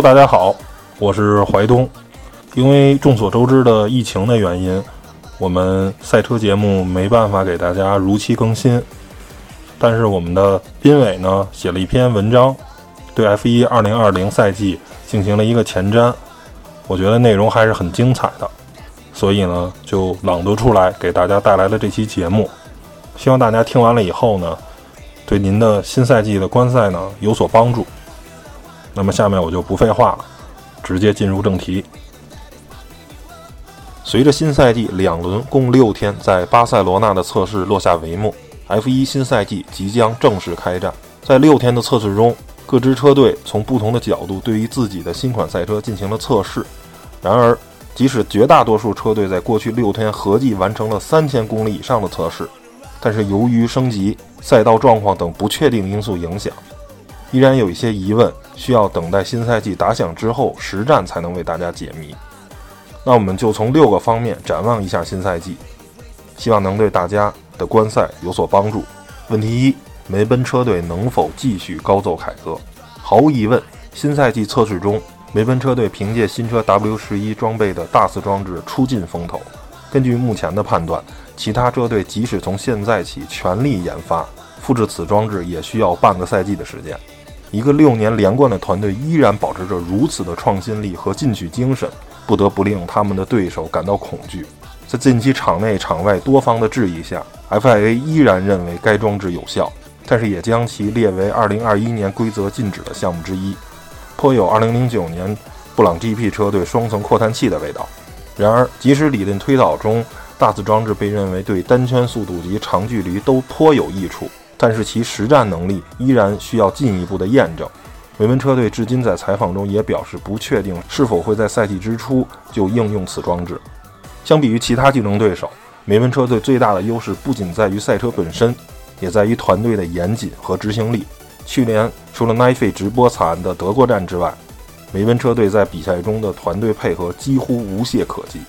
大家好，我是怀东。因为众所周知的疫情的原因，我们赛车节目没办法给大家如期更新。但是我们的斌伟呢，写了一篇文章，对 F1 2020赛季进行了一个前瞻，我觉得内容还是很精彩的，所以呢，就朗读出来给大家带来了这期节目。希望大家听完了以后呢，对您的新赛季的观赛呢有所帮助。那么下面我就不废话了，直接进入正题。随着新赛季两轮共六天在巴塞罗那的测试落下帷幕，F1 新赛季即将正式开战。在六天的测试中，各支车队从不同的角度对于自己的新款赛车进行了测试。然而，即使绝大多数车队在过去六天合计完成了三千公里以上的测试，但是由于升级、赛道状况等不确定因素影响，依然有一些疑问需要等待新赛季打响之后实战才能为大家解谜。那我们就从六个方面展望一下新赛季，希望能对大家的观赛有所帮助。问题一：梅奔车队能否继续高奏凯歌？毫无疑问，新赛季测试中，梅奔车队凭借新车 W 十一装备的大肆装置出尽风头。根据目前的判断，其他车队即使从现在起全力研发复制此装置，也需要半个赛季的时间。一个六年连冠的团队依然保持着如此的创新力和进取精神。不得不令他们的对手感到恐惧。在近期场内场外多方的质疑下，FIA 依然认为该装置有效，但是也将其列为2021年规则禁止的项目之一，颇有2009年布朗 GP 车队双层扩散器的味道。然而，即使理论推导中大字装置被认为对单圈速度及长距离都颇有益处，但是其实战能力依然需要进一步的验证。梅奔车队至今在采访中也表示不确定是否会在赛季之初就应用此装置。相比于其他竞争对手，梅奔车队最大的优势不仅在于赛车本身，也在于团队的严谨和执行力。去年除了奈飞直播惨案的德国站之外，梅奔车队在比赛中的团队配合几乎无懈可击。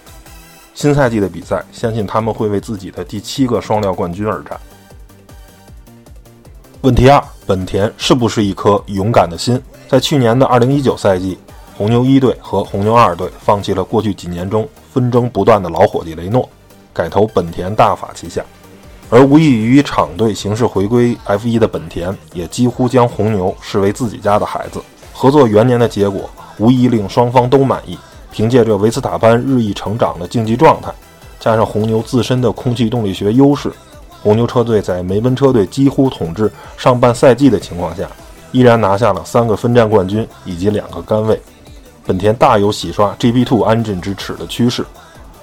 新赛季的比赛，相信他们会为自己的第七个双料冠军而战。问题二：本田是不是一颗勇敢的心？在去年的2019赛季，红牛一队和红牛二队放弃了过去几年中纷争不断的老伙计雷诺，改投本田大法旗下。而无异于以厂队形式回归 F1 的本田，也几乎将红牛视为自己家的孩子。合作元年的结果，无疑令双方都满意。凭借着维斯塔潘日益成长的竞技状态，加上红牛自身的空气动力学优势。红牛车队在梅奔车队几乎统治上半赛季的情况下，依然拿下了三个分站冠军以及两个杆位。本田大有洗刷 GP2 engine 之耻的趋势。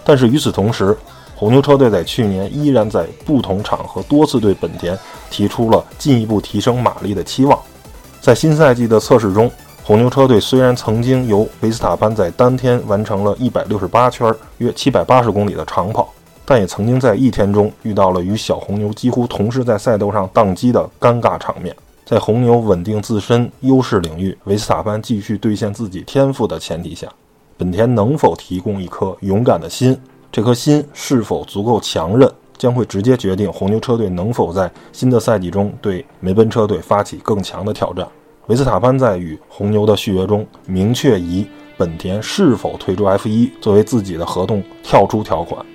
但是与此同时，红牛车队在去年依然在不同场合多次对本田提出了进一步提升马力的期望。在新赛季的测试中，红牛车队虽然曾经由维斯塔潘在当天完成了一百六十八圈约七百八十公里的长跑。但也曾经在一天中遇到了与小红牛几乎同时在赛道上宕机的尴尬场面。在红牛稳定自身优势领域，维斯塔潘继续兑现自己天赋的前提下，本田能否提供一颗勇敢的心？这颗心是否足够强韧，将会直接决定红牛车队能否在新的赛季中对梅奔车队发起更强的挑战。维斯塔潘在与红牛的续约中明确以本田是否退出 F1 作为自己的合同跳出条款。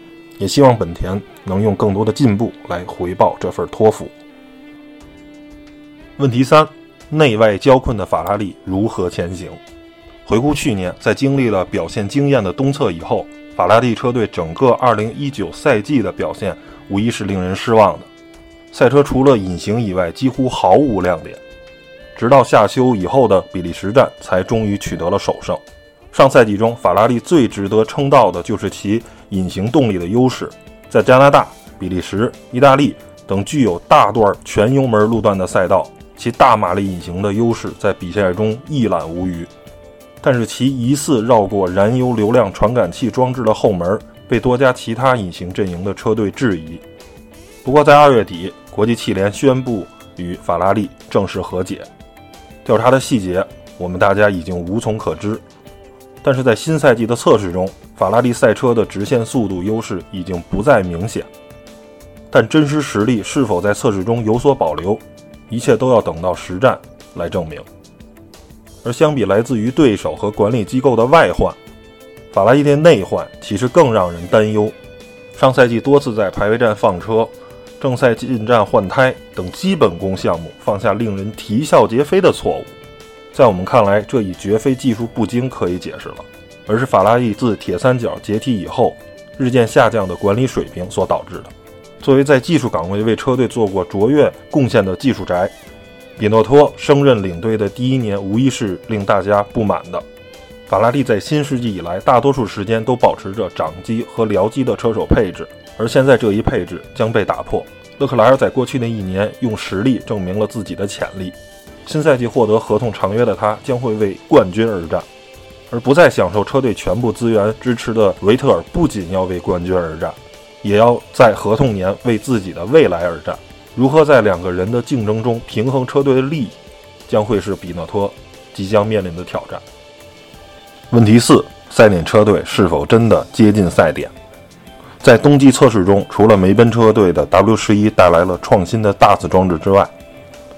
也希望本田能用更多的进步来回报这份托付。问题三：内外交困的法拉利如何前行？回顾去年，在经历了表现惊艳的东侧以后，法拉利车队整个2019赛季的表现无疑是令人失望的。赛车除了隐形以外，几乎毫无亮点。直到夏休以后的比利时站，才终于取得了首胜。上赛季中，法拉利最值得称道的就是其。隐形动力的优势，在加拿大、比利时、意大利等具有大段全油门路段的赛道，其大马力隐形的优势在比赛中一览无余。但是其疑似绕过燃油流量传感器装置的后门，被多家其他隐形阵营的车队质疑。不过在二月底，国际汽联宣布与法拉利正式和解，调查的细节我们大家已经无从可知。但是在新赛季的测试中，法拉利赛车的直线速度优势已经不再明显，但真实实力是否在测试中有所保留，一切都要等到实战来证明。而相比来自于对手和管理机构的外患，法拉利的内患其实更让人担忧。上赛季多次在排位战放车、正赛进站换胎等基本功项目犯下令人啼笑皆非的错误，在我们看来，这已绝非技术不精可以解释了，而是法拉利自铁三角解体以后日渐下降的管理水平所导致的。作为在技术岗位为车队做过卓越贡献的技术宅，比诺托升任领队的第一年无疑是令大家不满的。法拉利在新世纪以来，大多数时间都保持着掌机和僚机的车手配置，而现在这一配置将被打破。勒克莱尔在过去的一年用实力证明了自己的潜力，新赛季获得合同长约的他将会为冠军而战，而不再享受车队全部资源支持的维特尔不仅要为冠军而战。也要在合同年为自己的未来而战。如何在两个人的竞争中平衡车队的利益，将会是比诺托即将面临的挑战。问题四：赛点车队是否真的接近赛点？在冬季测试中，除了梅奔车队的 W 十一带来了创新的大 s 装置之外，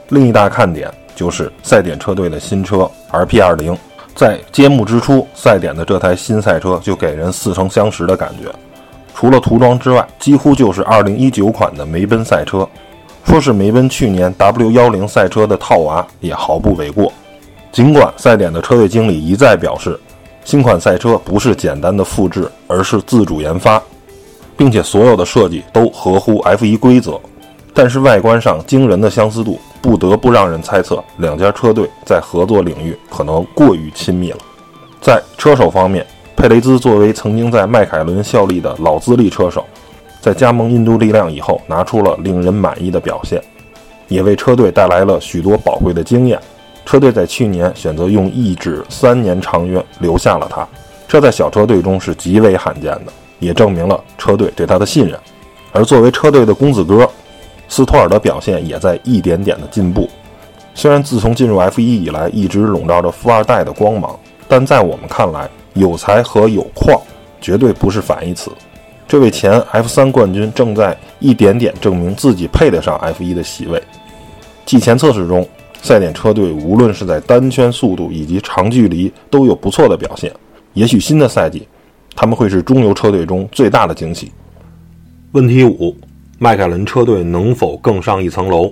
另一大看点就是赛点车队的新车 RP 二零。在揭幕之初，赛点的这台新赛车就给人似曾相识的感觉。除了涂装之外，几乎就是2019款的梅奔赛车。说是梅奔去年 W10 赛车的套娃也毫不为过。尽管赛点的车队经理一再表示，新款赛车不是简单的复制，而是自主研发，并且所有的设计都合乎 F1 规则，但是外观上惊人的相似度不得不让人猜测，两家车队在合作领域可能过于亲密了。在车手方面，佩雷兹作为曾经在迈凯伦效力的老资历车手，在加盟印度力量以后，拿出了令人满意的表现，也为车队带来了许多宝贵的经验。车队在去年选择用一纸三年长约留下了他，这在小车队中是极为罕见的，也证明了车队对他的信任。而作为车队的公子哥，斯托尔的表现也在一点点的进步。虽然自从进入 F1 以来一直笼罩着富二代的光芒，但在我们看来，有才和有矿绝对不是反义词。这位前 F3 冠军正在一点点证明自己配得上 F1 的席位。季前测试中，赛点车队无论是在单圈速度以及长距离都有不错的表现。也许新的赛季，他们会是中游车队中最大的惊喜。问题五：迈凯伦车队能否更上一层楼？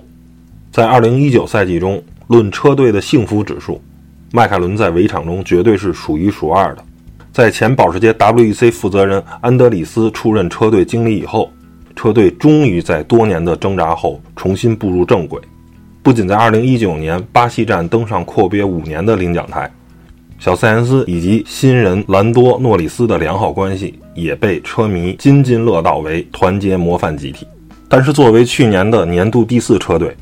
在2019赛季中，论车队的幸福指数，迈凯伦在围场中绝对是数一数二的。在前保时捷 WEC 负责人安德里斯出任车队经理以后，车队终于在多年的挣扎后重新步入正轨。不仅在2019年巴西站登上阔别五年的领奖台，小塞恩斯以及新人兰多诺里斯的良好关系也被车迷津津乐道为团结模范集体。但是，作为去年的年度第四车队，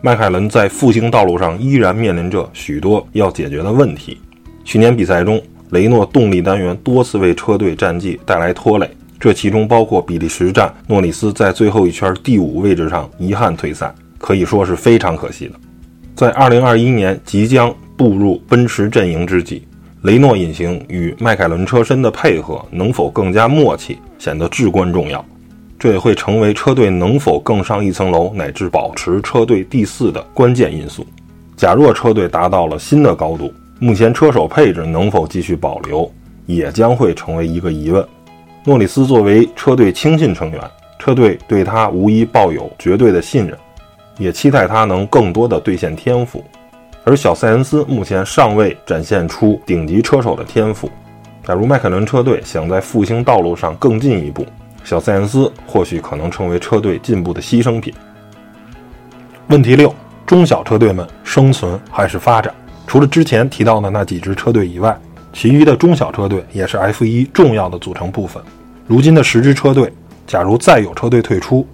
迈凯伦在复兴道路上依然面临着许多要解决的问题。去年比赛中，雷诺动力单元多次为车队战绩带来拖累，这其中包括比利时站诺里斯在最后一圈第五位置上遗憾退赛，可以说是非常可惜的。在2021年即将步入奔驰阵营之际，雷诺引擎与迈凯伦车身的配合能否更加默契，显得至关重要。这也会成为车队能否更上一层楼，乃至保持车队第四的关键因素。假若车队达到了新的高度，目前车手配置能否继续保留，也将会成为一个疑问。诺里斯作为车队亲信成员，车队对他无疑抱有绝对的信任，也期待他能更多的兑现天赋。而小塞恩斯目前尚未展现出顶级车手的天赋。假如迈凯伦车队想在复兴道路上更进一步，小塞恩斯或许可能成为车队进步的牺牲品。问题六：中小车队们生存还是发展？除了之前提到的那几支车队以外，其余的中小车队也是 F1 重要的组成部分。如今的十支车队，假如再有车队退出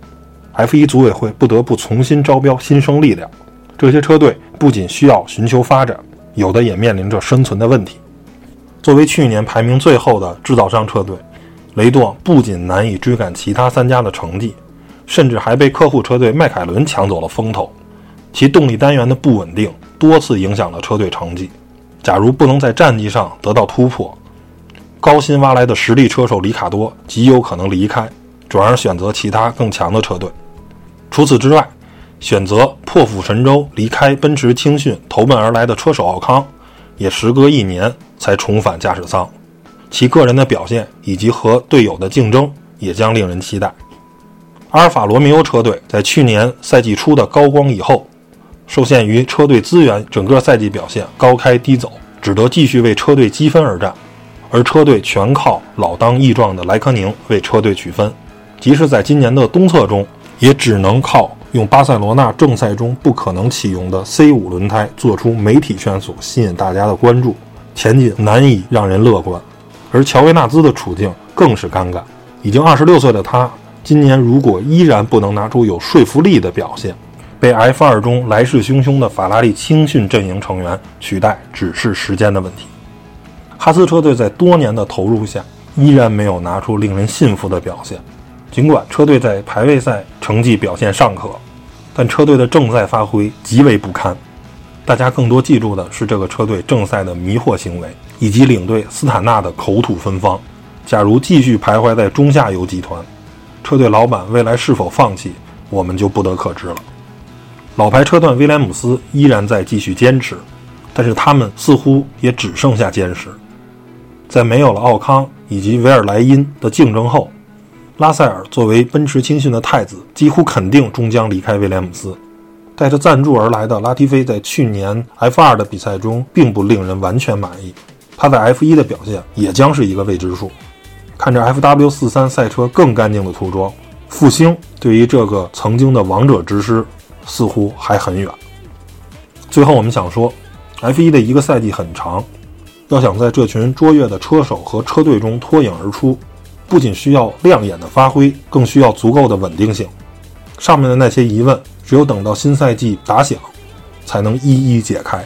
，F1 组委会不得不重新招标新生力量。这些车队不仅需要寻求发展，有的也面临着生存的问题。作为去年排名最后的制造商车队，雷诺不仅难以追赶其他三家的成绩，甚至还被客户车队迈凯伦抢走了风头。其动力单元的不稳定。多次影响了车队成绩。假如不能在战绩上得到突破，高薪挖来的实力车手里卡多极有可能离开，转而选择其他更强的车队。除此之外，选择破釜沉舟离开奔驰青训投奔而来的车手奥康，也时隔一年才重返驾驶舱，其个人的表现以及和队友的竞争也将令人期待。阿尔法罗密欧车队在去年赛季初的高光以后，受限于车队资源，整个赛季表现高开低走，只得继续为车队积分而战。而车队全靠老当益壮的莱科宁为车队取分，即使在今年的东侧中，也只能靠用巴塞罗那正赛中不可能启用的 C5 轮胎做出媒体圈速，吸引大家的关注，前景难以让人乐观。而乔维纳兹的处境更是尴尬，已经二十六岁的他，今年如果依然不能拿出有说服力的表现，被 F2 中来势汹汹的法拉利青训阵营成员取代，只是时间的问题。哈斯车队在多年的投入下，依然没有拿出令人信服的表现。尽管车队在排位赛成绩表现尚可，但车队的正赛发挥极为不堪。大家更多记住的是这个车队正赛的迷惑行为，以及领队斯坦纳的口吐芬芳。假如继续徘徊在中下游集团，车队老板未来是否放弃，我们就不得可知了。老牌车段威廉姆斯依然在继续坚持，但是他们似乎也只剩下坚持。在没有了奥康以及维尔莱因的竞争后，拉塞尔作为奔驰青训的太子，几乎肯定终将离开威廉姆斯。带着赞助而来的拉蒂菲在去年 F2 的比赛中并不令人完全满意，他在 F1 的表现也将是一个未知数。看着 FW43 赛车更干净的涂装，复兴对于这个曾经的王者之师似乎还很远。最后，我们想说，F1 的一个赛季很长。要想在这群卓越的车手和车队中脱颖而出，不仅需要亮眼的发挥，更需要足够的稳定性。上面的那些疑问，只有等到新赛季打响，才能一一解开。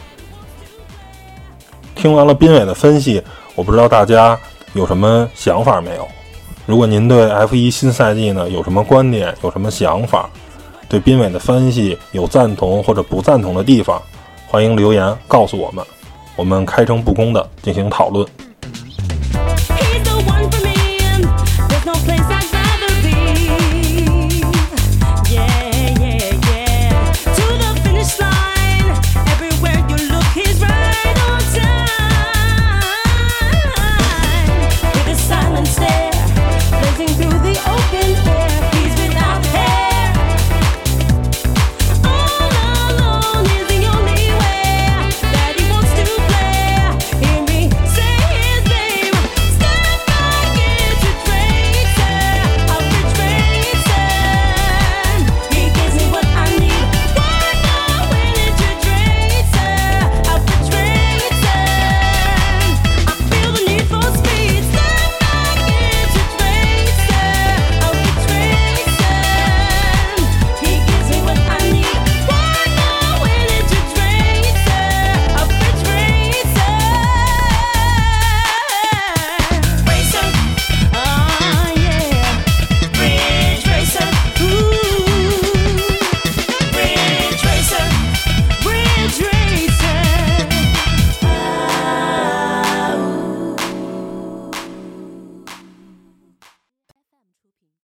听完了斌伟的分析，我不知道大家有什么想法没有？如果您对 F1 新赛季呢有什么观点，有什么想法，对斌伟的分析有赞同或者不赞同的地方，欢迎留言告诉我们。我们开诚布公的进行讨论。He's the one